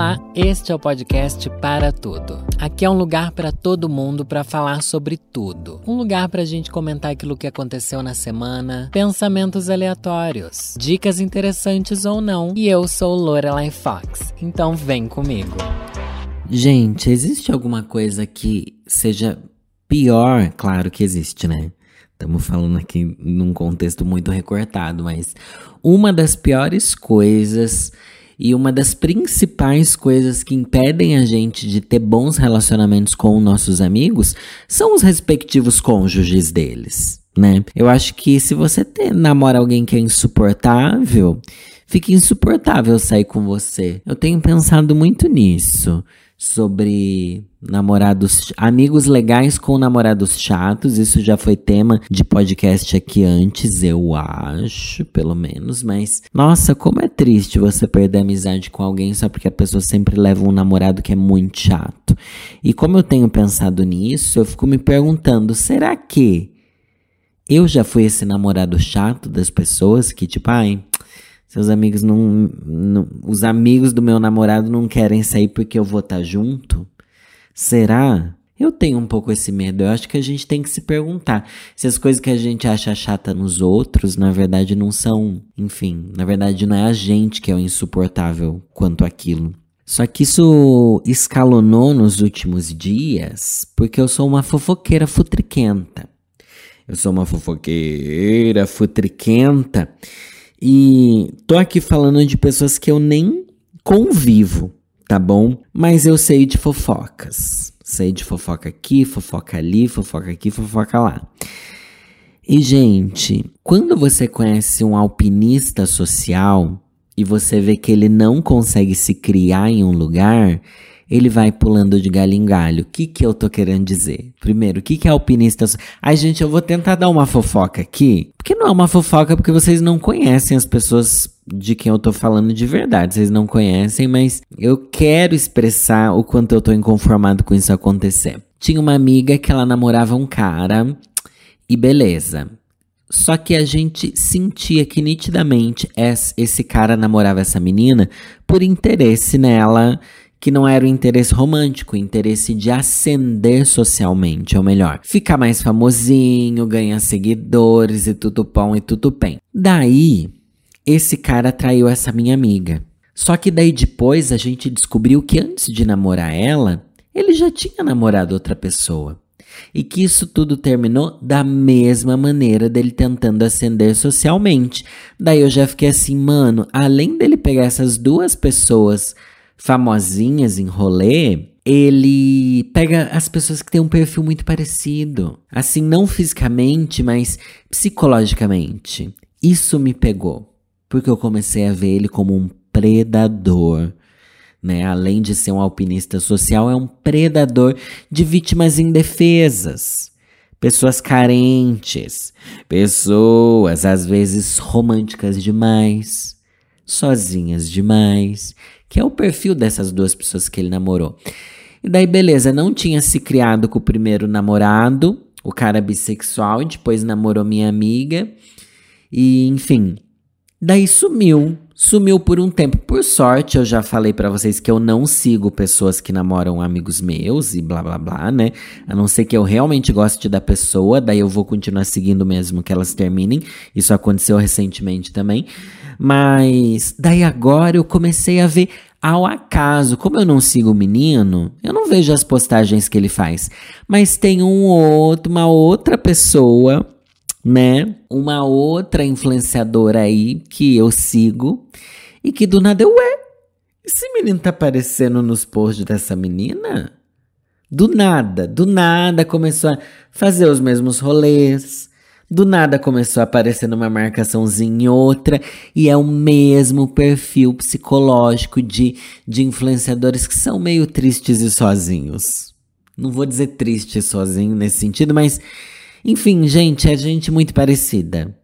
Olá, este é o podcast Para Tudo. Aqui é um lugar para todo mundo para falar sobre tudo. Um lugar para a gente comentar aquilo que aconteceu na semana, pensamentos aleatórios, dicas interessantes ou não. E eu sou Lorelai Fox, então vem comigo. Gente, existe alguma coisa que seja pior? Claro que existe, né? Estamos falando aqui num contexto muito recortado, mas uma das piores coisas e uma das principais coisas que impedem a gente de ter bons relacionamentos com nossos amigos são os respectivos cônjuges deles, né? Eu acho que se você ter, namora alguém que é insuportável, fica insuportável sair com você. Eu tenho pensado muito nisso sobre namorados, amigos legais com namorados chatos. Isso já foi tema de podcast aqui antes, eu acho, pelo menos. Mas, nossa, como é triste você perder amizade com alguém só porque a pessoa sempre leva um namorado que é muito chato. E como eu tenho pensado nisso, eu fico me perguntando: será que eu já fui esse namorado chato das pessoas que, tipo, ai. Seus amigos não, não, Os amigos do meu namorado não querem sair porque eu vou estar tá junto? Será? Eu tenho um pouco esse medo. Eu acho que a gente tem que se perguntar se as coisas que a gente acha chata nos outros, na verdade, não são. Enfim, na verdade, não é a gente que é o insuportável quanto aquilo. Só que isso escalonou nos últimos dias porque eu sou uma fofoqueira futriquenta. Eu sou uma fofoqueira futriquenta e tô aqui falando de pessoas que eu nem convivo, tá bom? Mas eu sei de fofocas. Sei de fofoca aqui, fofoca ali, fofoca aqui, fofoca lá. E, gente, quando você conhece um alpinista social e você vê que ele não consegue se criar em um lugar, ele vai pulando de galho em galho. O que que eu tô querendo dizer? Primeiro, o que que é alpinista? Ai, gente, eu vou tentar dar uma fofoca aqui. Porque não é uma fofoca porque vocês não conhecem as pessoas de quem eu tô falando de verdade. Vocês não conhecem, mas eu quero expressar o quanto eu tô inconformado com isso acontecer. Tinha uma amiga que ela namorava um cara e beleza. Só que a gente sentia que nitidamente esse cara namorava essa menina por interesse nela que não era o interesse romântico, o interesse de ascender socialmente, ou melhor, ficar mais famosinho, ganhar seguidores e tudo pão e tudo bem. Daí, esse cara traiu essa minha amiga. Só que daí depois a gente descobriu que antes de namorar ela, ele já tinha namorado outra pessoa. E que isso tudo terminou da mesma maneira dele tentando ascender socialmente. Daí eu já fiquei assim, mano, além dele pegar essas duas pessoas famosinhas em rolê, ele pega as pessoas que têm um perfil muito parecido. Assim, não fisicamente, mas psicologicamente. Isso me pegou. Porque eu comecei a ver ele como um predador. Né? Além de ser um alpinista social, é um predador de vítimas indefesas. Pessoas carentes. Pessoas, às vezes, românticas demais. Sozinhas demais que é o perfil dessas duas pessoas que ele namorou. E daí, beleza, não tinha se criado com o primeiro namorado, o cara bissexual, e depois namorou minha amiga. E, enfim. Daí sumiu. Sumiu por um tempo. Por sorte, eu já falei para vocês que eu não sigo pessoas que namoram amigos meus e blá blá blá, né? A não ser que eu realmente goste da pessoa, daí eu vou continuar seguindo mesmo que elas terminem. Isso aconteceu recentemente também. Mas daí agora eu comecei a ver ao acaso. Como eu não sigo o menino, eu não vejo as postagens que ele faz. Mas tem um outro, uma outra pessoa, né? Uma outra influenciadora aí que eu sigo e que do nada ué, esse menino tá aparecendo nos posts dessa menina? Do nada, do nada começou a fazer os mesmos rolês, do nada começou a aparecer numa marcaçãozinha em outra, e é o mesmo perfil psicológico de, de influenciadores que são meio tristes e sozinhos. Não vou dizer triste e sozinho nesse sentido, mas enfim, gente, é gente muito parecida.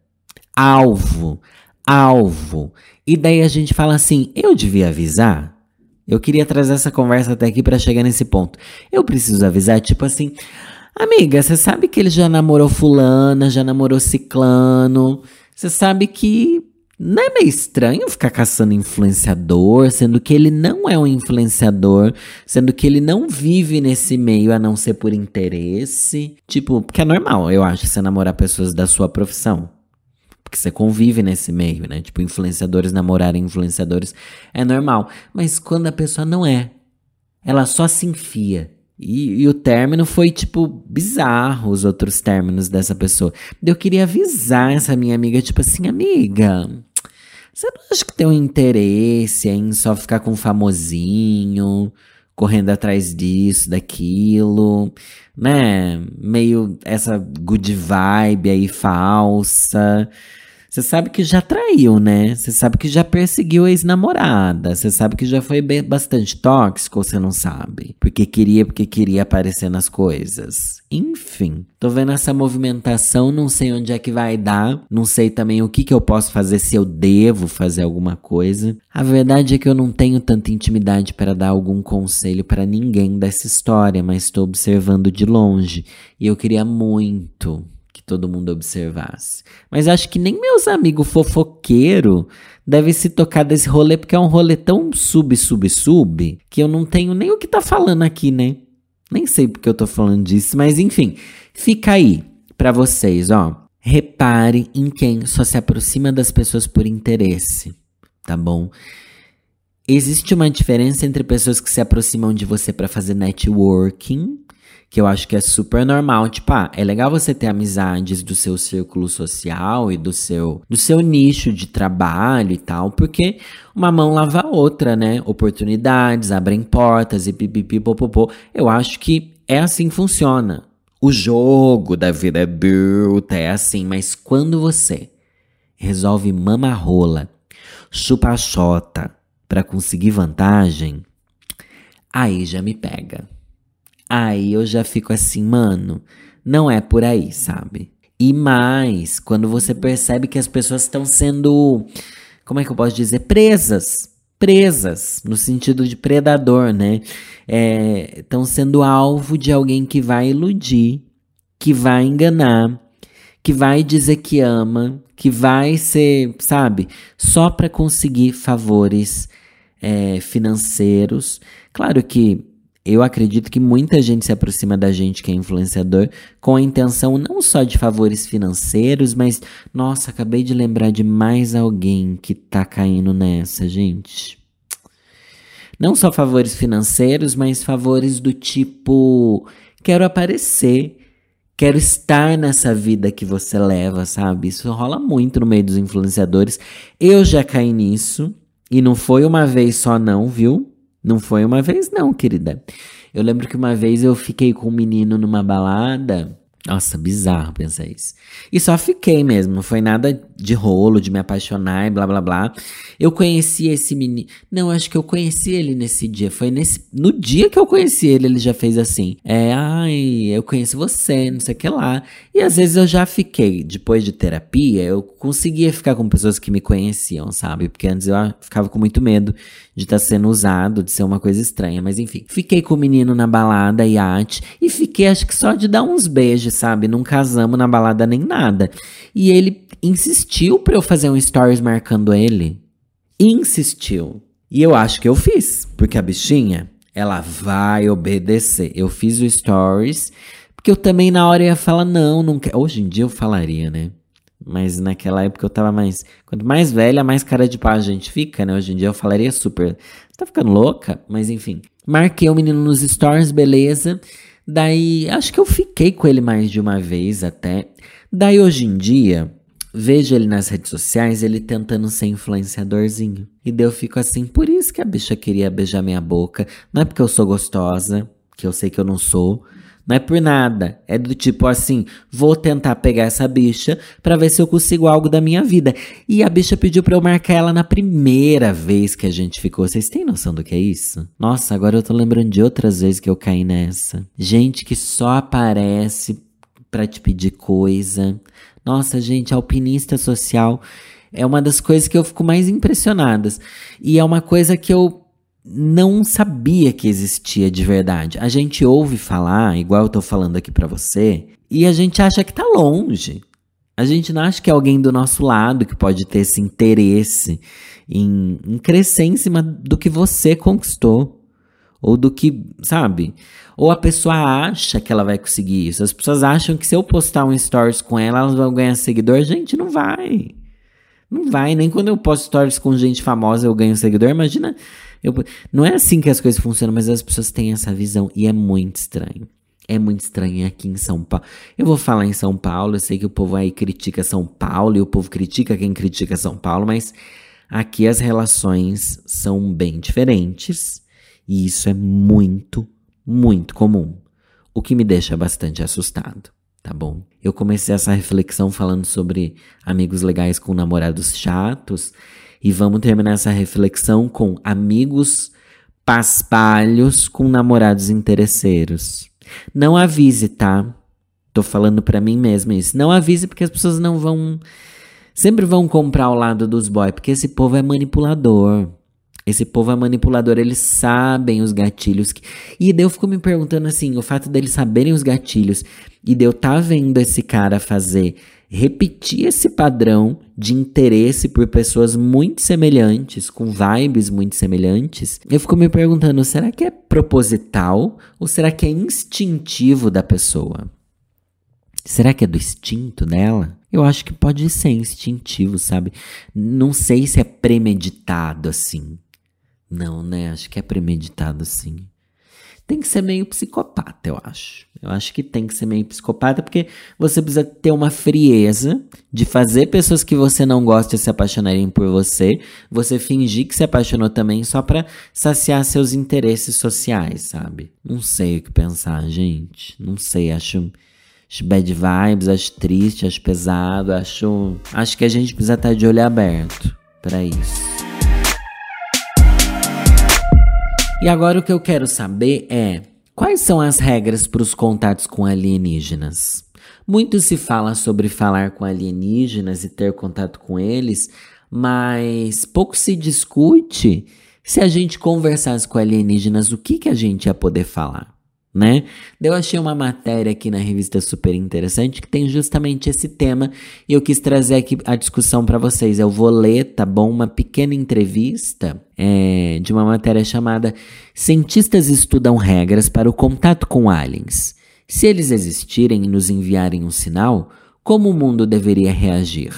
Alvo, alvo. E daí a gente fala assim: eu devia avisar? Eu queria trazer essa conversa até aqui para chegar nesse ponto. Eu preciso avisar, tipo assim. Amiga, você sabe que ele já namorou fulana, já namorou ciclano. Você sabe que Não é meio estranho ficar caçando influenciador, sendo que ele não é um influenciador, sendo que ele não vive nesse meio a não ser por interesse? Tipo, porque é normal, eu acho, você namorar pessoas da sua profissão. Porque você convive nesse meio, né? Tipo, influenciadores namorarem influenciadores é normal. Mas quando a pessoa não é, ela só se enfia. E, e, o término foi, tipo, bizarro, os outros términos dessa pessoa. Eu queria avisar essa minha amiga, tipo assim, amiga, você não acha que tem um interesse em só ficar com um famosinho, correndo atrás disso, daquilo, né? Meio essa good vibe aí falsa. Você sabe que já traiu, né? Você sabe que já perseguiu a ex-namorada. Você sabe que já foi bastante tóxico você não sabe? Porque queria, porque queria aparecer nas coisas. Enfim, tô vendo essa movimentação, não sei onde é que vai dar. Não sei também o que, que eu posso fazer, se eu devo fazer alguma coisa. A verdade é que eu não tenho tanta intimidade para dar algum conselho para ninguém dessa história, mas estou observando de longe. E eu queria muito todo mundo observasse. Mas acho que nem meus amigos fofoqueiro devem se tocar desse rolê, porque é um rolê tão sub, sub, sub, que eu não tenho nem o que tá falando aqui, né? Nem sei porque eu tô falando disso, mas enfim, fica aí para vocês, ó. Repare em quem só se aproxima das pessoas por interesse, tá bom? Existe uma diferença entre pessoas que se aproximam de você para fazer networking que eu acho que é super normal. Tipo, ah, é legal você ter amizades do seu círculo social e do seu, do seu nicho de trabalho e tal, porque uma mão lava a outra, né? Oportunidades abrem portas e pipipi popopô. Eu acho que é assim que funciona. O jogo da vida adulta é assim, mas quando você resolve mamarrola, chupa-chota para conseguir vantagem, aí já me pega. Aí eu já fico assim, mano, não é por aí, sabe? E mais, quando você percebe que as pessoas estão sendo, como é que eu posso dizer, presas, presas, no sentido de predador, né? Estão é, sendo alvo de alguém que vai iludir, que vai enganar, que vai dizer que ama, que vai ser, sabe, só para conseguir favores é, financeiros. Claro que eu acredito que muita gente se aproxima da gente que é influenciador com a intenção não só de favores financeiros, mas nossa, acabei de lembrar de mais alguém que tá caindo nessa, gente. Não só favores financeiros, mas favores do tipo quero aparecer, quero estar nessa vida que você leva, sabe? Isso rola muito no meio dos influenciadores. Eu já caí nisso e não foi uma vez só não, viu? Não foi uma vez, não, querida. Eu lembro que uma vez eu fiquei com um menino numa balada nossa, bizarro pensar isso. E só fiquei mesmo, não foi nada de rolo, de me apaixonar e blá blá blá. Eu conheci esse menino. Não, acho que eu conheci ele nesse dia. Foi nesse. No dia que eu conheci ele, ele já fez assim. É, ai, eu conheço você, não sei o que lá. E às vezes eu já fiquei, depois de terapia, eu conseguia ficar com pessoas que me conheciam, sabe? Porque antes eu ficava com muito medo de estar tá sendo usado, de ser uma coisa estranha. Mas enfim, fiquei com o menino na balada, iate, e fiquei acho que só de dar uns beijos sabe? Não casamos na balada nem nada. E ele insistiu pra eu fazer um stories marcando ele. Insistiu. E eu acho que eu fiz, porque a bichinha, ela vai obedecer. Eu fiz o stories, porque eu também na hora ia falar, não, não quero. Hoje em dia eu falaria, né? Mas naquela época eu tava mais. Quanto mais velha, mais cara de pau a gente fica, né? Hoje em dia eu falaria super. Tá ficando louca? Mas enfim. Marquei o menino nos stories, beleza. Daí, acho que eu fiquei com ele mais de uma vez até. Daí, hoje em dia, vejo ele nas redes sociais, ele tentando ser influenciadorzinho. E daí eu fico assim, por isso que a bicha queria beijar minha boca. Não é porque eu sou gostosa, que eu sei que eu não sou. Não é por nada. É do tipo assim, vou tentar pegar essa bicha para ver se eu consigo algo da minha vida. E a bicha pediu para eu marcar ela na primeira vez que a gente ficou. Vocês têm noção do que é isso? Nossa, agora eu tô lembrando de outras vezes que eu caí nessa. Gente que só aparece para te pedir coisa. Nossa, gente, alpinista social é uma das coisas que eu fico mais impressionadas. E é uma coisa que eu não sabia que existia de verdade. A gente ouve falar, igual eu tô falando aqui para você, e a gente acha que tá longe. A gente não acha que é alguém do nosso lado que pode ter esse interesse em, em crescer em cima do que você conquistou. Ou do que, sabe? Ou a pessoa acha que ela vai conseguir isso. As pessoas acham que se eu postar um stories com ela, elas vão ganhar seguidor. Gente, não vai. Não vai. Nem quando eu posto stories com gente famosa eu ganho seguidor. Imagina. Eu, não é assim que as coisas funcionam, mas as pessoas têm essa visão e é muito estranho. É muito estranho aqui em São Paulo. Eu vou falar em São Paulo, eu sei que o povo aí critica São Paulo e o povo critica quem critica São Paulo, mas aqui as relações são bem diferentes e isso é muito, muito comum. O que me deixa bastante assustado, tá bom? Eu comecei essa reflexão falando sobre amigos legais com namorados chatos e vamos terminar essa reflexão com amigos paspalhos com namorados interesseiros. Não avise, tá? Tô falando para mim mesmo isso. Não avise porque as pessoas não vão. Sempre vão comprar o lado dos boys, porque esse povo é manipulador. Esse povo é manipulador, eles sabem os gatilhos. Que... E daí eu fico me perguntando assim: o fato deles saberem os gatilhos e de eu tá vendo esse cara fazer repetir esse padrão de interesse por pessoas muito semelhantes, com vibes muito semelhantes, eu fico me perguntando: será que é proposital ou será que é instintivo da pessoa? Será que é do instinto dela? Eu acho que pode ser instintivo, sabe? Não sei se é premeditado assim. Não, né? Acho que é premeditado sim tem que ser meio psicopata, eu acho. Eu acho que tem que ser meio psicopata porque você precisa ter uma frieza de fazer pessoas que você não gosta se apaixonarem por você, você fingir que se apaixonou também só para saciar seus interesses sociais, sabe? Não sei o que pensar, gente. Não sei, acho acho bad vibes, acho triste, acho pesado, acho acho que a gente precisa estar de olho aberto para isso. E agora o que eu quero saber é quais são as regras para os contatos com alienígenas? Muito se fala sobre falar com alienígenas e ter contato com eles, mas pouco se discute se a gente conversasse com alienígenas, o que, que a gente ia poder falar né? Eu achei uma matéria aqui na revista super interessante que tem justamente esse tema e eu quis trazer aqui a discussão para vocês. Eu vou ler, tá bom? Uma pequena entrevista é, de uma matéria chamada Cientistas estudam regras para o contato com aliens. Se eles existirem e nos enviarem um sinal, como o mundo deveria reagir?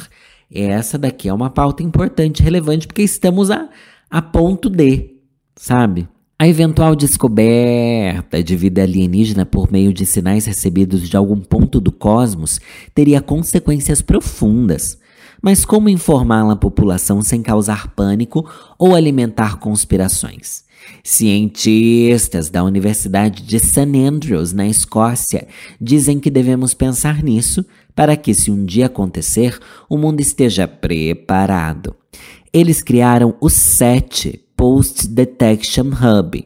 Essa daqui é uma pauta importante, relevante, porque estamos a, a ponto de, sabe? A eventual descoberta de vida alienígena por meio de sinais recebidos de algum ponto do cosmos teria consequências profundas. Mas como informá-la à população sem causar pânico ou alimentar conspirações? Cientistas da Universidade de St. Andrews, na Escócia, dizem que devemos pensar nisso para que, se um dia acontecer, o mundo esteja preparado. Eles criaram o SET, Post Detection Hub,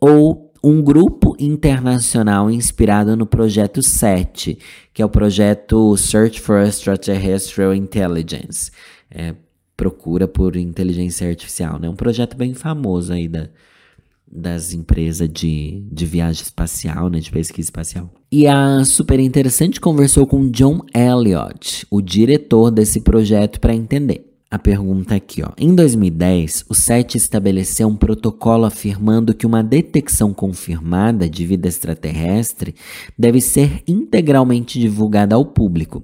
ou um grupo internacional inspirado no projeto SET, que é o projeto Search for Extraterrestrial Intelligence, é, procura por inteligência artificial, né? Um projeto bem famoso aí da, das empresas de, de viagem espacial, né, de pesquisa espacial. E a Super Interessante conversou com John Elliott, o diretor desse projeto, para entender a pergunta aqui, ó. Em 2010, o SET estabeleceu um protocolo afirmando que uma detecção confirmada de vida extraterrestre deve ser integralmente divulgada ao público.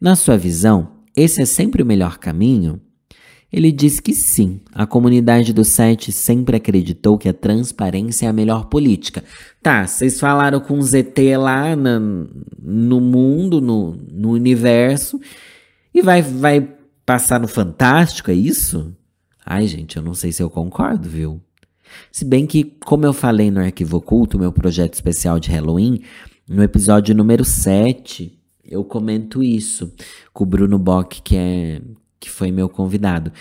Na sua visão, esse é sempre o melhor caminho? Ele diz que sim. A comunidade do SET sempre acreditou que a transparência é a melhor política. Tá, vocês falaram com o ZT lá na, no mundo, no, no universo, e vai, vai passar no Fantástico, é isso? Ai, gente, eu não sei se eu concordo, viu? Se bem que, como eu falei no Arquivo Oculto, meu projeto especial de Halloween, no episódio número 7, eu comento isso com o Bruno Bock, que, é, que foi meu convidado.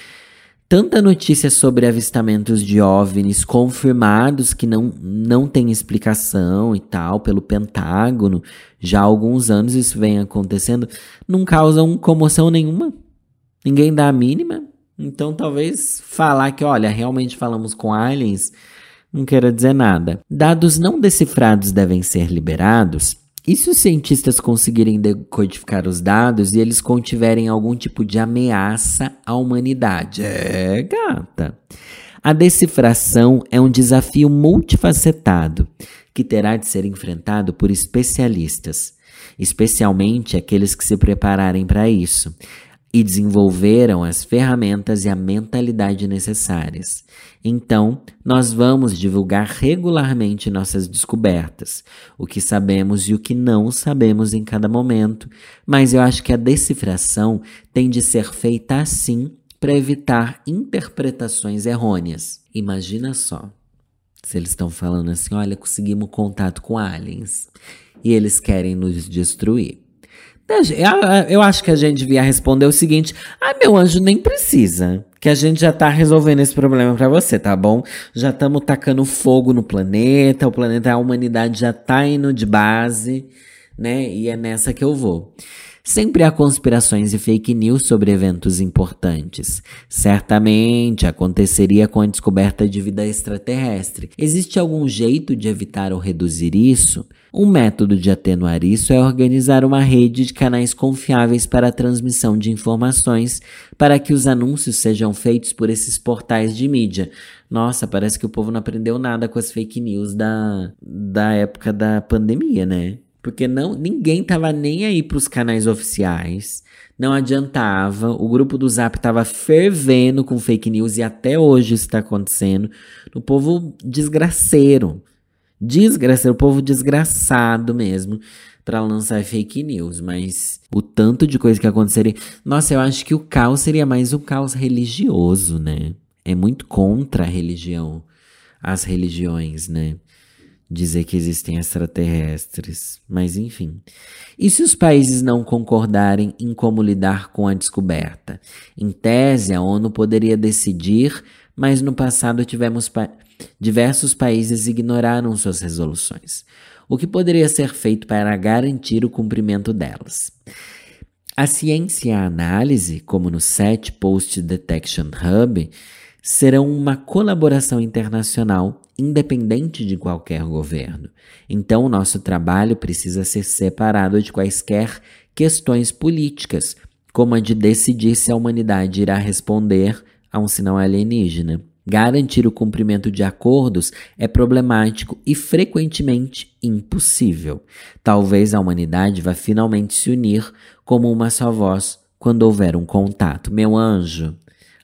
Tanta notícia sobre avistamentos de OVNIs confirmados que não, não tem explicação e tal, pelo Pentágono, já há alguns anos isso vem acontecendo, não causam comoção nenhuma. Ninguém dá a mínima. Então talvez falar que, olha, realmente falamos com aliens não queira dizer nada. Dados não decifrados devem ser liberados. E se os cientistas conseguirem decodificar os dados e eles contiverem algum tipo de ameaça à humanidade? É, gata. A decifração é um desafio multifacetado que terá de ser enfrentado por especialistas, especialmente aqueles que se prepararem para isso e desenvolveram as ferramentas e a mentalidade necessárias. Então, nós vamos divulgar regularmente nossas descobertas, o que sabemos e o que não sabemos em cada momento, mas eu acho que a decifração tem de ser feita assim para evitar interpretações errôneas. Imagina só, se eles estão falando assim: olha, conseguimos contato com aliens e eles querem nos destruir. Eu acho que a gente devia responder o seguinte: ah, meu anjo, nem precisa. Que a gente já tá resolvendo esse problema para você, tá bom? Já estamos tacando fogo no planeta, o planeta, a humanidade já tá indo de base, né? E é nessa que eu vou. Sempre há conspirações e fake news sobre eventos importantes. Certamente aconteceria com a descoberta de vida extraterrestre. Existe algum jeito de evitar ou reduzir isso? Um método de atenuar isso é organizar uma rede de canais confiáveis para a transmissão de informações para que os anúncios sejam feitos por esses portais de mídia. Nossa, parece que o povo não aprendeu nada com as fake news da, da época da pandemia, né? Porque não, ninguém tava nem aí para os canais oficiais. Não adiantava. O grupo do Zap tava fervendo com fake news e até hoje isso está acontecendo. O povo desgraceiro. Desgraceiro, o povo desgraçado mesmo para lançar fake news, mas o tanto de coisa que aconteceria. Nossa, eu acho que o caos seria mais um caos religioso, né? É muito contra a religião, as religiões, né? dizer que existem extraterrestres, mas enfim. E se os países não concordarem em como lidar com a descoberta? Em tese, a ONU poderia decidir, mas no passado tivemos pa diversos países ignoraram suas resoluções. O que poderia ser feito para garantir o cumprimento delas? A ciência e a análise, como no SET Post Detection Hub, serão uma colaboração internacional independente de qualquer governo. Então, o nosso trabalho precisa ser separado de quaisquer questões políticas, como a de decidir se a humanidade irá responder a um sinal alienígena. Garantir o cumprimento de acordos é problemático e frequentemente impossível. Talvez a humanidade vá finalmente se unir como uma só voz quando houver um contato. Meu anjo,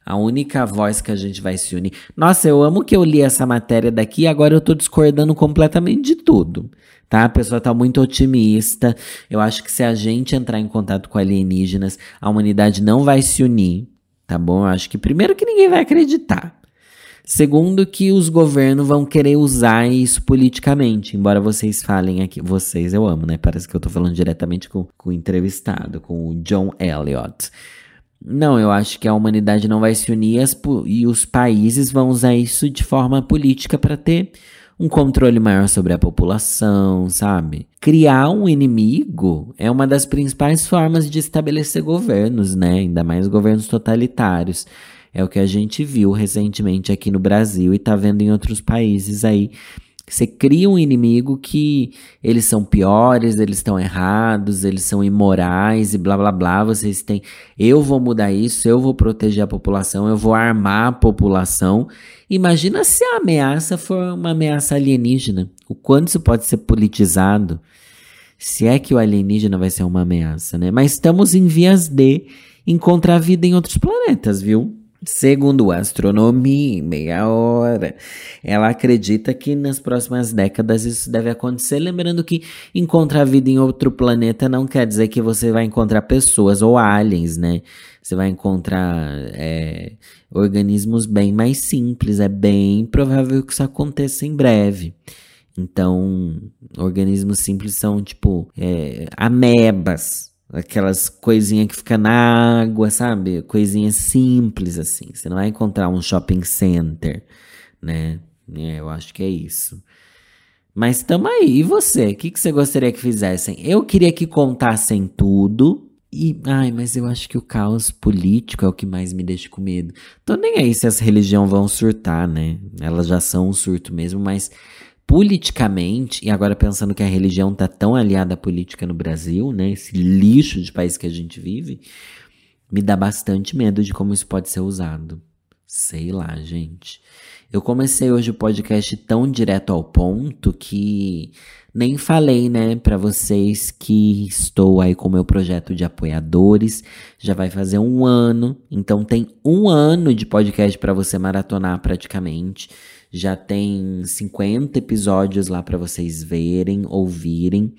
a única voz que a gente vai se unir. Nossa, eu amo que eu li essa matéria daqui e agora eu tô discordando completamente de tudo. Tá? A pessoa tá muito otimista. Eu acho que se a gente entrar em contato com alienígenas, a humanidade não vai se unir. Tá bom? Eu acho que primeiro que ninguém vai acreditar. Segundo, que os governos vão querer usar isso politicamente. Embora vocês falem aqui, vocês eu amo, né? Parece que eu tô falando diretamente com, com o entrevistado, com o John Elliott. Não, eu acho que a humanidade não vai se unir as, e os países vão usar isso de forma política para ter um controle maior sobre a população, sabe? Criar um inimigo é uma das principais formas de estabelecer governos, né? Ainda mais governos totalitários. É o que a gente viu recentemente aqui no Brasil e tá vendo em outros países aí você cria um inimigo que eles são piores, eles estão errados, eles são imorais e blá blá blá. Vocês têm. Eu vou mudar isso, eu vou proteger a população, eu vou armar a população. Imagina se a ameaça for uma ameaça alienígena. O quanto isso pode ser politizado. Se é que o alienígena vai ser uma ameaça, né? Mas estamos em vias de encontrar vida em outros planetas, viu? Segundo a Astronomia, meia hora, ela acredita que nas próximas décadas isso deve acontecer. Lembrando que encontrar vida em outro planeta não quer dizer que você vai encontrar pessoas ou aliens, né? Você vai encontrar é, organismos bem mais simples. É bem provável que isso aconteça em breve. Então, organismos simples são tipo é, amebas Aquelas coisinhas que fica na água, sabe? Coisinhas simples assim. Você não vai encontrar um shopping center, né? É, eu acho que é isso. Mas tamo aí. E você? O que, que você gostaria que fizessem? Eu queria que contassem tudo. E, ai, mas eu acho que o caos político é o que mais me deixa com medo. Tô nem aí se as religiões vão surtar, né? Elas já são um surto mesmo, mas politicamente, e agora pensando que a religião tá tão aliada à política no Brasil, né? Esse lixo de país que a gente vive, me dá bastante medo de como isso pode ser usado. Sei lá, gente. Eu comecei hoje o podcast tão direto ao ponto que nem falei, né, para vocês que estou aí com o meu projeto de apoiadores. Já vai fazer um ano, então tem um ano de podcast para você maratonar praticamente. Já tem 50 episódios lá para vocês verem, ouvirem.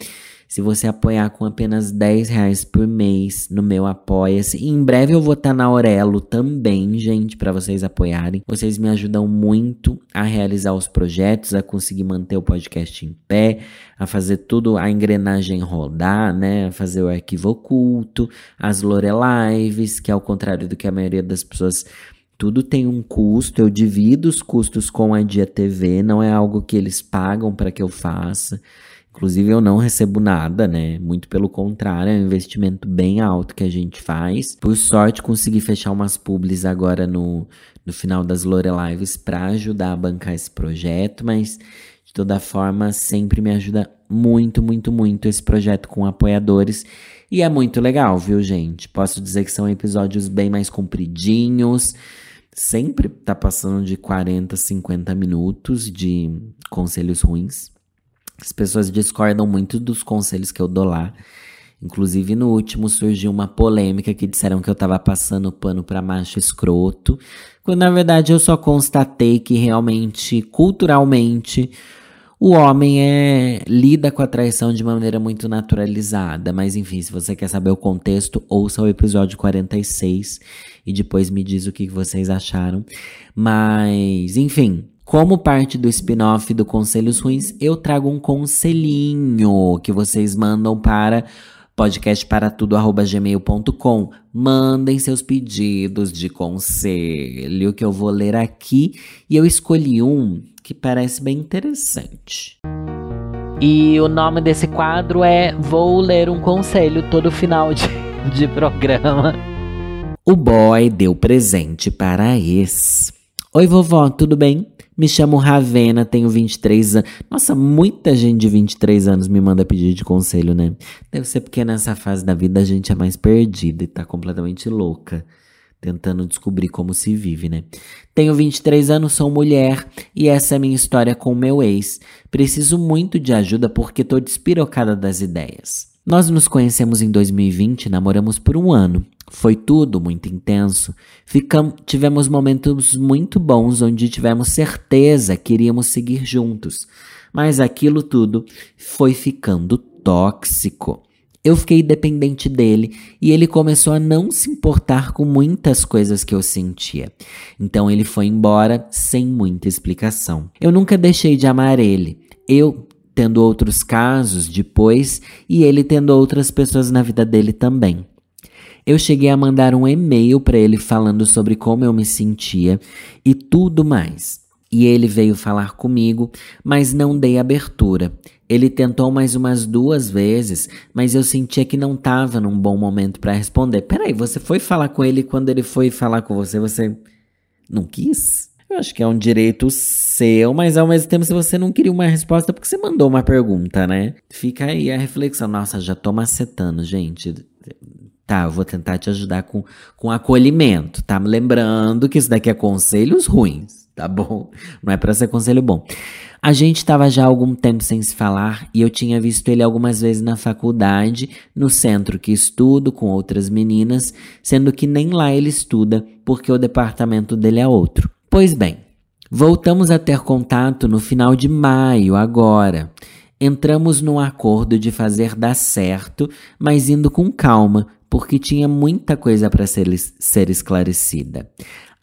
Se você apoiar com apenas 10 reais por mês no meu Apoia-se, em breve eu vou estar tá na Aurelo também, gente, para vocês apoiarem. Vocês me ajudam muito a realizar os projetos, a conseguir manter o podcast em pé, a fazer tudo, a engrenagem rodar, né? A fazer o arquivo oculto, as Lorelives, que ao contrário do que a maioria das pessoas tudo tem um custo, eu divido os custos com a Dia TV, não é algo que eles pagam para que eu faça. Inclusive, eu não recebo nada, né? Muito pelo contrário, é um investimento bem alto que a gente faz. Por sorte, consegui fechar umas publis agora no, no final das Lorelives para ajudar a bancar esse projeto, mas de toda forma, sempre me ajuda muito, muito, muito esse projeto com apoiadores. E é muito legal, viu, gente? Posso dizer que são episódios bem mais compridinhos. Sempre tá passando de 40, 50 minutos de conselhos ruins. As pessoas discordam muito dos conselhos que eu dou lá. Inclusive, no último surgiu uma polêmica que disseram que eu tava passando pano para macho escroto, quando na verdade eu só constatei que realmente, culturalmente, o homem é lida com a traição de maneira muito naturalizada. Mas enfim, se você quer saber o contexto, ouça o episódio 46 e depois me diz o que vocês acharam. Mas, enfim, como parte do spin-off do Conselhos Ruins, eu trago um conselhinho que vocês mandam para podcastparatudo@gmail.com. Mandem seus pedidos de conselho que eu vou ler aqui e eu escolhi um que parece bem interessante. E o nome desse quadro é Vou ler um conselho todo final de, de programa. O boy deu presente para a ex. Oi, vovó, tudo bem? Me chamo Ravena, tenho 23 anos. Nossa, muita gente de 23 anos me manda pedir de conselho, né? Deve ser porque nessa fase da vida a gente é mais perdida e tá completamente louca. Tentando descobrir como se vive, né? Tenho 23 anos, sou mulher e essa é a minha história com o meu ex. Preciso muito de ajuda porque tô despirocada das ideias. Nós nos conhecemos em 2020, namoramos por um ano. Foi tudo muito intenso. Ficamos, tivemos momentos muito bons onde tivemos certeza que iríamos seguir juntos. Mas aquilo tudo foi ficando tóxico. Eu fiquei dependente dele e ele começou a não se importar com muitas coisas que eu sentia. Então ele foi embora sem muita explicação. Eu nunca deixei de amar ele. Eu tendo outros casos depois e ele tendo outras pessoas na vida dele também. Eu cheguei a mandar um e-mail para ele falando sobre como eu me sentia e tudo mais. E ele veio falar comigo, mas não dei abertura. Ele tentou mais umas duas vezes, mas eu sentia que não estava num bom momento para responder. Peraí, você foi falar com ele quando ele foi falar com você, você não quis? Eu acho que é um direito seu, mas ao mesmo tempo, se você não queria uma resposta, porque você mandou uma pergunta, né? Fica aí a reflexão. Nossa, já tô macetando, gente. Tá, eu vou tentar te ajudar com, com acolhimento, tá? Lembrando que isso daqui é conselhos ruins, tá bom? Não é para ser conselho bom. A gente estava já há algum tempo sem se falar e eu tinha visto ele algumas vezes na faculdade, no centro que estudo com outras meninas, sendo que nem lá ele estuda, porque o departamento dele é outro. Pois bem, voltamos a ter contato no final de maio, agora. Entramos num acordo de fazer dar certo, mas indo com calma, porque tinha muita coisa para ser, ser esclarecida.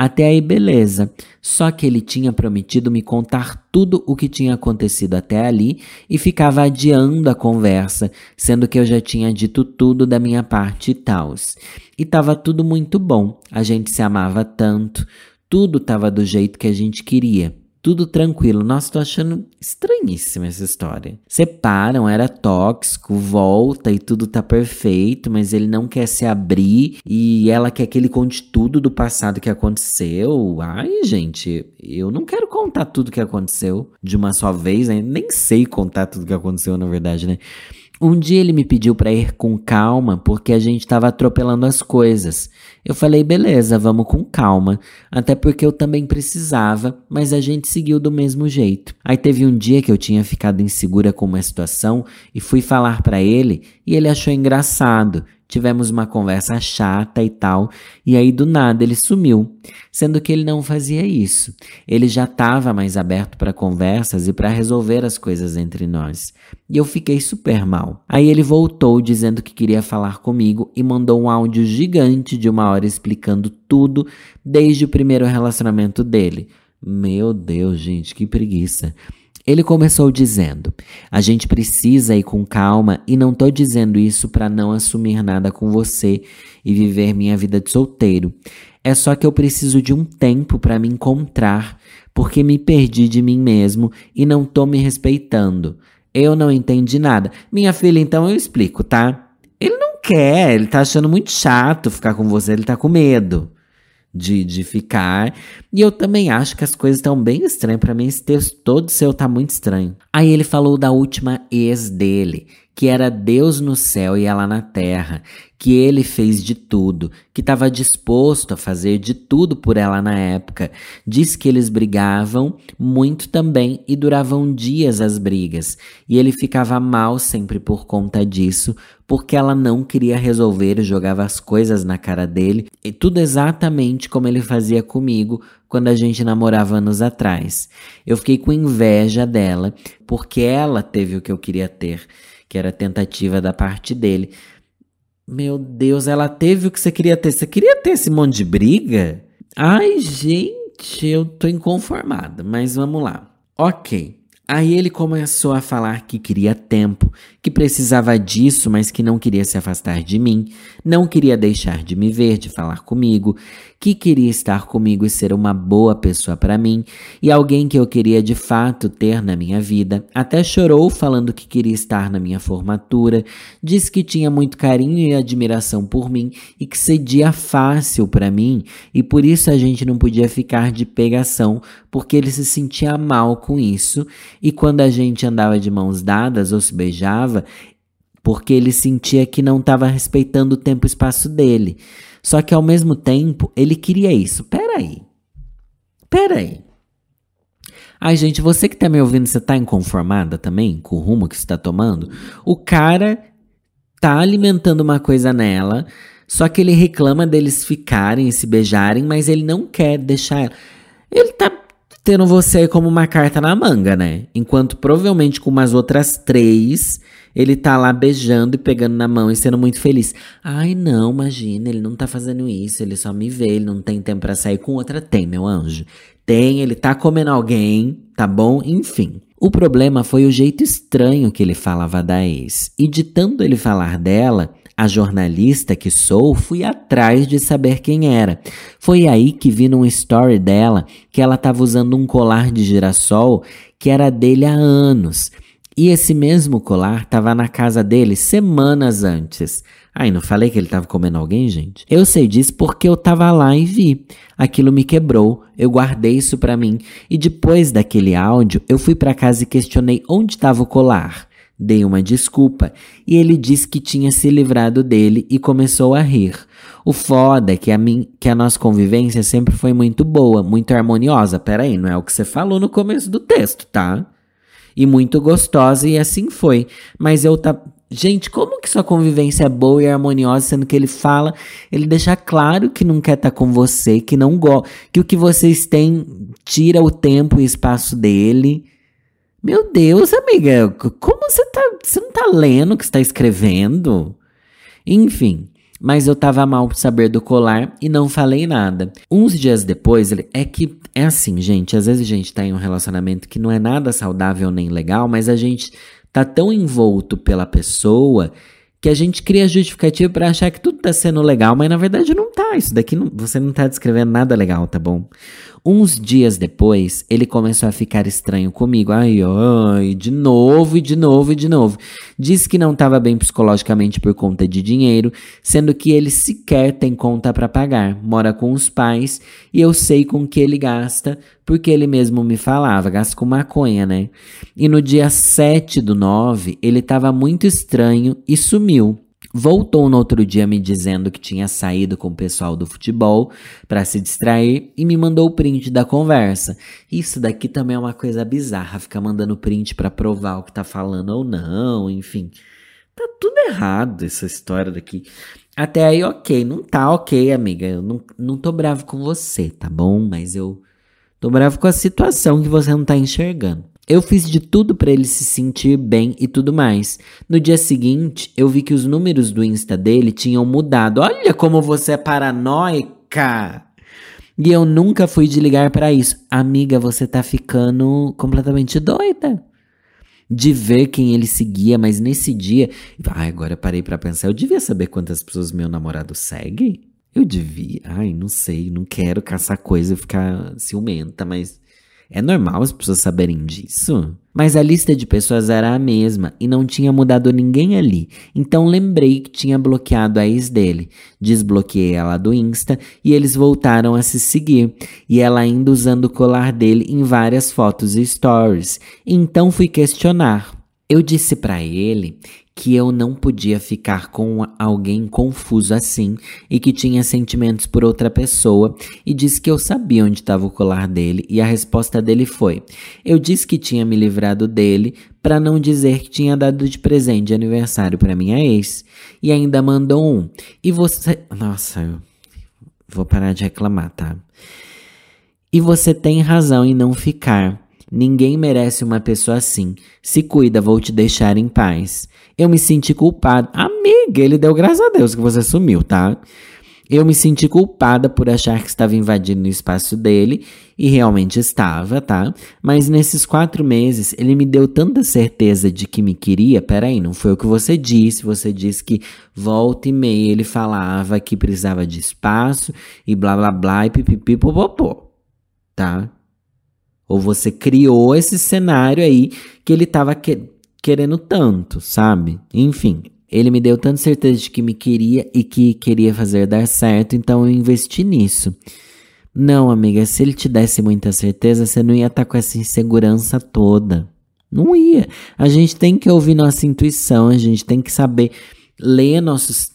Até aí, beleza. Só que ele tinha prometido me contar tudo o que tinha acontecido até ali e ficava adiando a conversa, sendo que eu já tinha dito tudo da minha parte e tal. E tava tudo muito bom, a gente se amava tanto, tudo tava do jeito que a gente queria. Tudo tranquilo. Nossa, tô achando estranhíssima essa história. Separam, era tóxico, volta e tudo tá perfeito, mas ele não quer se abrir e ela quer que ele conte tudo do passado que aconteceu. Ai, gente, eu não quero contar tudo que aconteceu de uma só vez, né? nem sei contar tudo que aconteceu, na verdade, né? Um dia ele me pediu para ir com calma porque a gente estava atropelando as coisas. Eu falei, beleza, vamos com calma. Até porque eu também precisava, mas a gente seguiu do mesmo jeito. Aí teve um dia que eu tinha ficado insegura com uma situação e fui falar para ele e ele achou engraçado tivemos uma conversa chata e tal, e aí do nada ele sumiu, sendo que ele não fazia isso. Ele já estava mais aberto para conversas e para resolver as coisas entre nós. E eu fiquei super mal. Aí ele voltou dizendo que queria falar comigo e mandou um áudio gigante de uma explicando tudo desde o primeiro relacionamento dele. Meu Deus, gente, que preguiça. Ele começou dizendo: A gente precisa ir com calma e não tô dizendo isso para não assumir nada com você e viver minha vida de solteiro. É só que eu preciso de um tempo para me encontrar, porque me perdi de mim mesmo e não tô me respeitando. Eu não entendi nada. Minha filha, então eu explico, tá? Ele não quer, ele tá achando muito chato ficar com você, ele tá com medo de, de ficar. E eu também acho que as coisas estão bem estranhas. para mim, esse texto todo seu tá muito estranho. Aí ele falou da última ex dele, que era Deus no céu e ela na terra, que ele fez de tudo, que estava disposto a fazer de tudo por ela na época. Diz que eles brigavam muito também e duravam dias as brigas, e ele ficava mal sempre por conta disso, porque ela não queria resolver e jogava as coisas na cara dele, e tudo exatamente como ele fazia comigo quando a gente namorava anos atrás. Eu fiquei com inveja dela, porque ela teve o que eu queria ter que era tentativa da parte dele. Meu Deus, ela teve o que você queria ter. Você queria ter esse monte de briga? Ai, gente, eu tô inconformada, mas vamos lá. Ok. Aí ele começou a falar que queria tempo, que precisava disso, mas que não queria se afastar de mim, não queria deixar de me ver, de falar comigo, que queria estar comigo e ser uma boa pessoa para mim e alguém que eu queria de fato ter na minha vida. Até chorou falando que queria estar na minha formatura, disse que tinha muito carinho e admiração por mim e que cedia fácil para mim e por isso a gente não podia ficar de pegação, porque ele se sentia mal com isso e quando a gente andava de mãos dadas ou se beijava, porque ele sentia que não estava respeitando o tempo e espaço dele. Só que ao mesmo tempo, ele queria isso. Peraí. Peraí. Ai, gente, você que tá me ouvindo, você tá inconformada também com o rumo que você tá tomando? O cara tá alimentando uma coisa nela, só que ele reclama deles ficarem e se beijarem, mas ele não quer deixar ela. Ele tá tendo você como uma carta na manga, né? Enquanto provavelmente com umas outras três ele tá lá beijando e pegando na mão e sendo muito feliz. Ai, não, imagina, ele não tá fazendo isso, ele só me vê, ele não tem tempo para sair com outra. Tem, meu anjo. Tem, ele tá comendo alguém, tá bom? Enfim. O problema foi o jeito estranho que ele falava da ex. E de tanto ele falar dela, a jornalista que sou, fui atrás de saber quem era. Foi aí que vi num story dela que ela estava usando um colar de girassol que era dele há anos. E esse mesmo colar estava na casa dele semanas antes. Ai, não falei que ele estava comendo alguém, gente? Eu sei disso porque eu estava lá e vi. Aquilo me quebrou, eu guardei isso para mim e depois daquele áudio eu fui para casa e questionei onde estava o colar. Dei uma desculpa e ele disse que tinha se livrado dele e começou a rir. O foda é que a, mim, que a nossa convivência sempre foi muito boa, muito harmoniosa. Peraí, não é o que você falou no começo do texto, tá? E muito gostosa, e assim foi. Mas eu tá. Gente, como que sua convivência é boa e harmoniosa, sendo que ele fala, ele deixa claro que não quer estar tá com você, que não gosta, que o que vocês têm tira o tempo e espaço dele. Meu Deus, amiga, como você tá, você não tá lendo o que está escrevendo? Enfim, mas eu tava mal por saber do colar e não falei nada. Uns dias depois, ele é que é assim, gente, às vezes a gente tá em um relacionamento que não é nada saudável nem legal, mas a gente tá tão envolto pela pessoa que a gente cria justificativa para achar que tudo tá sendo legal, mas na verdade não tá. Isso daqui não, você não tá descrevendo nada legal, tá bom? Uns dias depois, ele começou a ficar estranho comigo. Ai, ai, de novo e de novo e de novo. Disse que não estava bem psicologicamente por conta de dinheiro, sendo que ele sequer tem conta para pagar, mora com os pais e eu sei com que ele gasta, porque ele mesmo me falava, gasta com maconha, né? E no dia 7 do 9, ele estava muito estranho e sumiu. Voltou no outro dia me dizendo que tinha saído com o pessoal do futebol para se distrair e me mandou o print da conversa. Isso daqui também é uma coisa bizarra, ficar mandando print para provar o que tá falando ou não, enfim. Tá tudo errado essa história daqui. Até aí, ok. Não tá ok, amiga. Eu não, não tô bravo com você, tá bom? Mas eu tô bravo com a situação que você não tá enxergando. Eu fiz de tudo para ele se sentir bem e tudo mais. No dia seguinte, eu vi que os números do Insta dele tinham mudado. Olha como você é paranoica! E eu nunca fui de ligar para isso. Amiga, você tá ficando completamente doida. De ver quem ele seguia, mas nesse dia. Ai, agora parei para pensar. Eu devia saber quantas pessoas meu namorado segue? Eu devia. Ai, não sei. Não quero caçar coisa e ficar ciumenta, mas é normal as pessoas saberem disso? Mas a lista de pessoas era a mesma e não tinha mudado ninguém ali. Então lembrei que tinha bloqueado a ex dele. Desbloqueei ela do Insta e eles voltaram a se seguir. E ela ainda usando o colar dele em várias fotos e stories. Então fui questionar. Eu disse para ele que eu não podia ficar com alguém confuso assim e que tinha sentimentos por outra pessoa e disse que eu sabia onde estava o colar dele e a resposta dele foi: eu disse que tinha me livrado dele para não dizer que tinha dado de presente de aniversário para minha ex e ainda mandou um. E você, nossa, eu vou parar de reclamar, tá? E você tem razão em não ficar. Ninguém merece uma pessoa assim. Se cuida, vou te deixar em paz. Eu me senti culpada. Amiga, ele deu graças a Deus que você sumiu, tá? Eu me senti culpada por achar que estava invadindo o espaço dele, e realmente estava, tá? Mas nesses quatro meses, ele me deu tanta certeza de que me queria. Peraí, não foi o que você disse. Você disse que volta e meia ele falava que precisava de espaço e blá blá blá e pipipi popopô, tá? Ou você criou esse cenário aí que ele tava que querendo tanto, sabe? Enfim, ele me deu tanta certeza de que me queria e que queria fazer dar certo, então eu investi nisso. Não, amiga, se ele te desse muita certeza, você não ia estar tá com essa insegurança toda. Não ia. A gente tem que ouvir nossa intuição, a gente tem que saber ler nossos.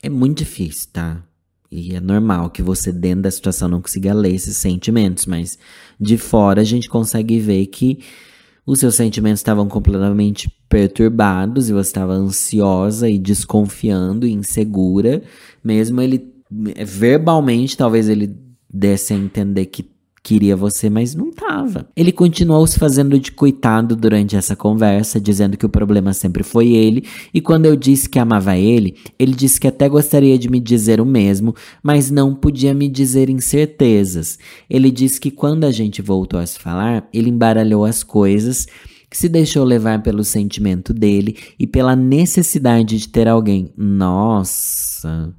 É muito difícil, tá? E é normal que você, dentro da situação, não consiga ler esses sentimentos, mas de fora a gente consegue ver que os seus sentimentos estavam completamente perturbados e você estava ansiosa e desconfiando e insegura. Mesmo ele verbalmente, talvez ele desse a entender que queria você, mas não tava. Ele continuou se fazendo de coitado durante essa conversa, dizendo que o problema sempre foi ele, e quando eu disse que amava ele, ele disse que até gostaria de me dizer o mesmo, mas não podia me dizer incertezas. Ele disse que quando a gente voltou a se falar, ele embaralhou as coisas que se deixou levar pelo sentimento dele e pela necessidade de ter alguém. Nossa,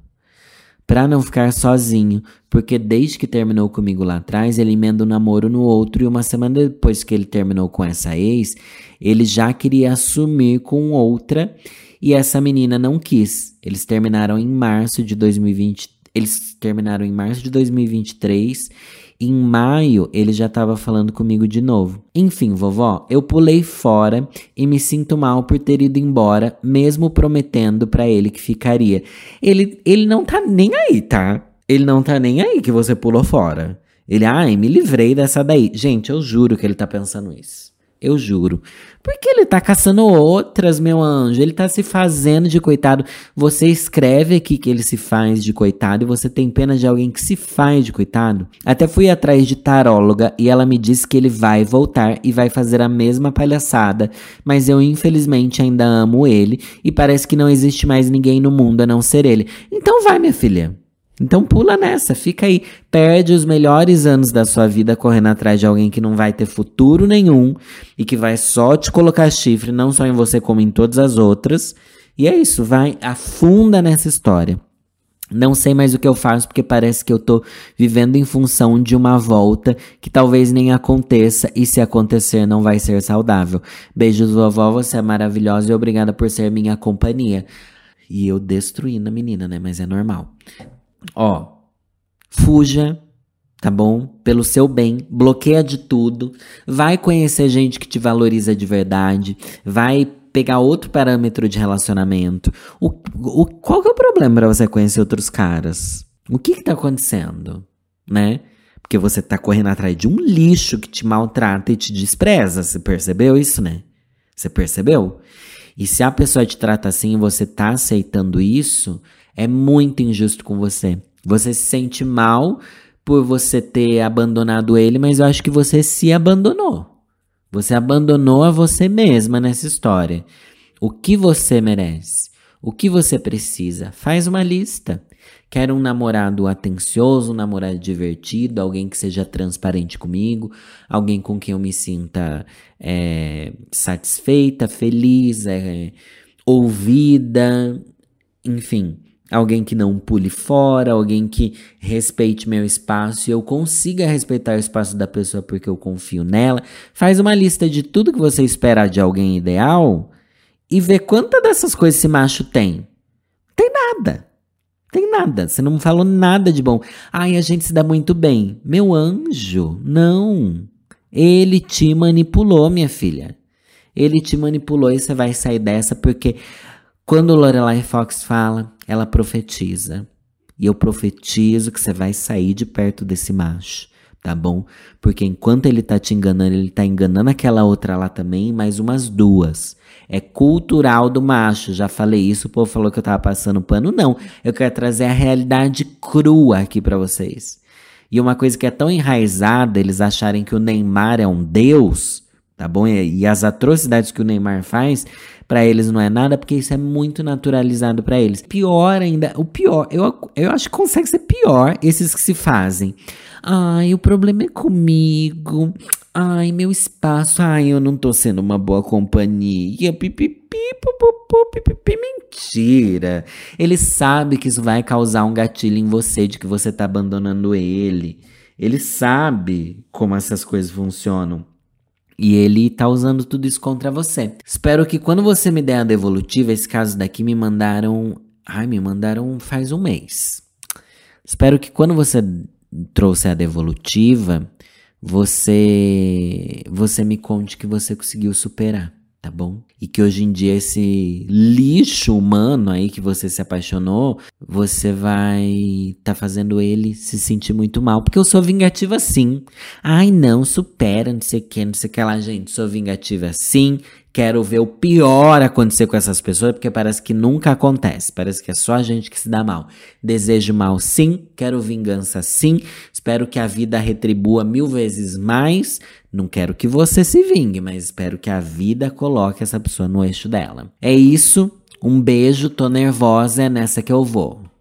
para não ficar sozinho, porque desde que terminou comigo lá atrás, ele emenda um namoro no outro e uma semana depois que ele terminou com essa ex, ele já queria assumir com outra e essa menina não quis. Eles terminaram em março de 2020, eles terminaram em março de 2023 em maio, ele já estava falando comigo de novo. Enfim, vovó, eu pulei fora e me sinto mal por ter ido embora, mesmo prometendo para ele que ficaria. Ele, ele não tá nem aí, tá? Ele não tá nem aí que você pulou fora. Ele, ai, me livrei dessa daí. Gente, eu juro que ele tá pensando isso. Eu juro. Porque ele tá caçando outras, meu anjo. Ele tá se fazendo de coitado. Você escreve aqui que ele se faz de coitado e você tem pena de alguém que se faz de coitado. Até fui atrás de taróloga e ela me disse que ele vai voltar e vai fazer a mesma palhaçada. Mas eu, infelizmente, ainda amo ele e parece que não existe mais ninguém no mundo a não ser ele. Então vai, minha filha. Então pula nessa, fica aí, perde os melhores anos da sua vida correndo atrás de alguém que não vai ter futuro nenhum e que vai só te colocar chifre, não só em você como em todas as outras. E é isso, vai, afunda nessa história. Não sei mais o que eu faço porque parece que eu tô vivendo em função de uma volta que talvez nem aconteça e se acontecer não vai ser saudável. Beijos, vovó, você é maravilhosa e obrigada por ser minha companhia. E eu destruindo a menina, né? Mas é normal. Ó, fuja, tá bom? Pelo seu bem, bloqueia de tudo, vai conhecer gente que te valoriza de verdade, vai pegar outro parâmetro de relacionamento. O, o, qual que é o problema para você conhecer outros caras? O que que tá acontecendo, né? Porque você tá correndo atrás de um lixo que te maltrata e te despreza. Você percebeu isso, né? Você percebeu? E se a pessoa te trata assim e você tá aceitando isso, é muito injusto com você. Você se sente mal por você ter abandonado ele, mas eu acho que você se abandonou. Você abandonou a você mesma nessa história. O que você merece? O que você precisa? Faz uma lista. Quero um namorado atencioso, um namorado divertido, alguém que seja transparente comigo, alguém com quem eu me sinta é, satisfeita, feliz, é, ouvida, enfim. Alguém que não pule fora, alguém que respeite meu espaço e eu consiga respeitar o espaço da pessoa porque eu confio nela. Faz uma lista de tudo que você espera de alguém ideal e vê quanta dessas coisas esse macho tem. Tem nada. Tem nada. Você não falou nada de bom. Ai, a gente se dá muito bem. Meu anjo, não. Ele te manipulou, minha filha. Ele te manipulou e você vai sair dessa porque quando Lorelai Fox fala, ela profetiza. E eu profetizo que você vai sair de perto desse macho, tá bom? Porque enquanto ele tá te enganando, ele tá enganando aquela outra lá também, mais umas duas. É cultural do macho, já falei isso, o povo falou que eu tava passando pano. Não, eu quero trazer a realidade crua aqui para vocês. E uma coisa que é tão enraizada, eles acharem que o Neymar é um deus, tá bom? E, as atrocidades que o Neymar faz, para eles não é nada, porque isso é muito naturalizado para eles. Pior ainda, o pior, eu, eu acho que consegue ser pior esses que se fazem. Ai, o problema é comigo. Ai, meu espaço. Ai, eu não tô sendo uma boa companhia. Pipipi, pipipi, mentira. Ele sabe que isso vai causar um gatilho em você de que você tá abandonando ele. Ele sabe como essas coisas funcionam. E ele tá usando tudo isso contra você. Espero que quando você me der a devolutiva, esse caso daqui me mandaram. Ai, me mandaram faz um mês. Espero que quando você trouxe a devolutiva, você você me conte que você conseguiu superar tá bom? E que hoje em dia esse lixo humano aí que você se apaixonou, você vai tá fazendo ele se sentir muito mal. Porque eu sou vingativa sim. Ai, não, supera, não sei o que, não sei o que lá, gente. Sou vingativa sim. Quero ver o pior acontecer com essas pessoas, porque parece que nunca acontece. Parece que é só a gente que se dá mal. Desejo mal, sim. Quero vingança, sim. Espero que a vida retribua mil vezes mais. Não quero que você se vingue, mas espero que a vida coloque essa pessoa no eixo dela. É isso. Um beijo. Tô nervosa. É nessa que eu vou.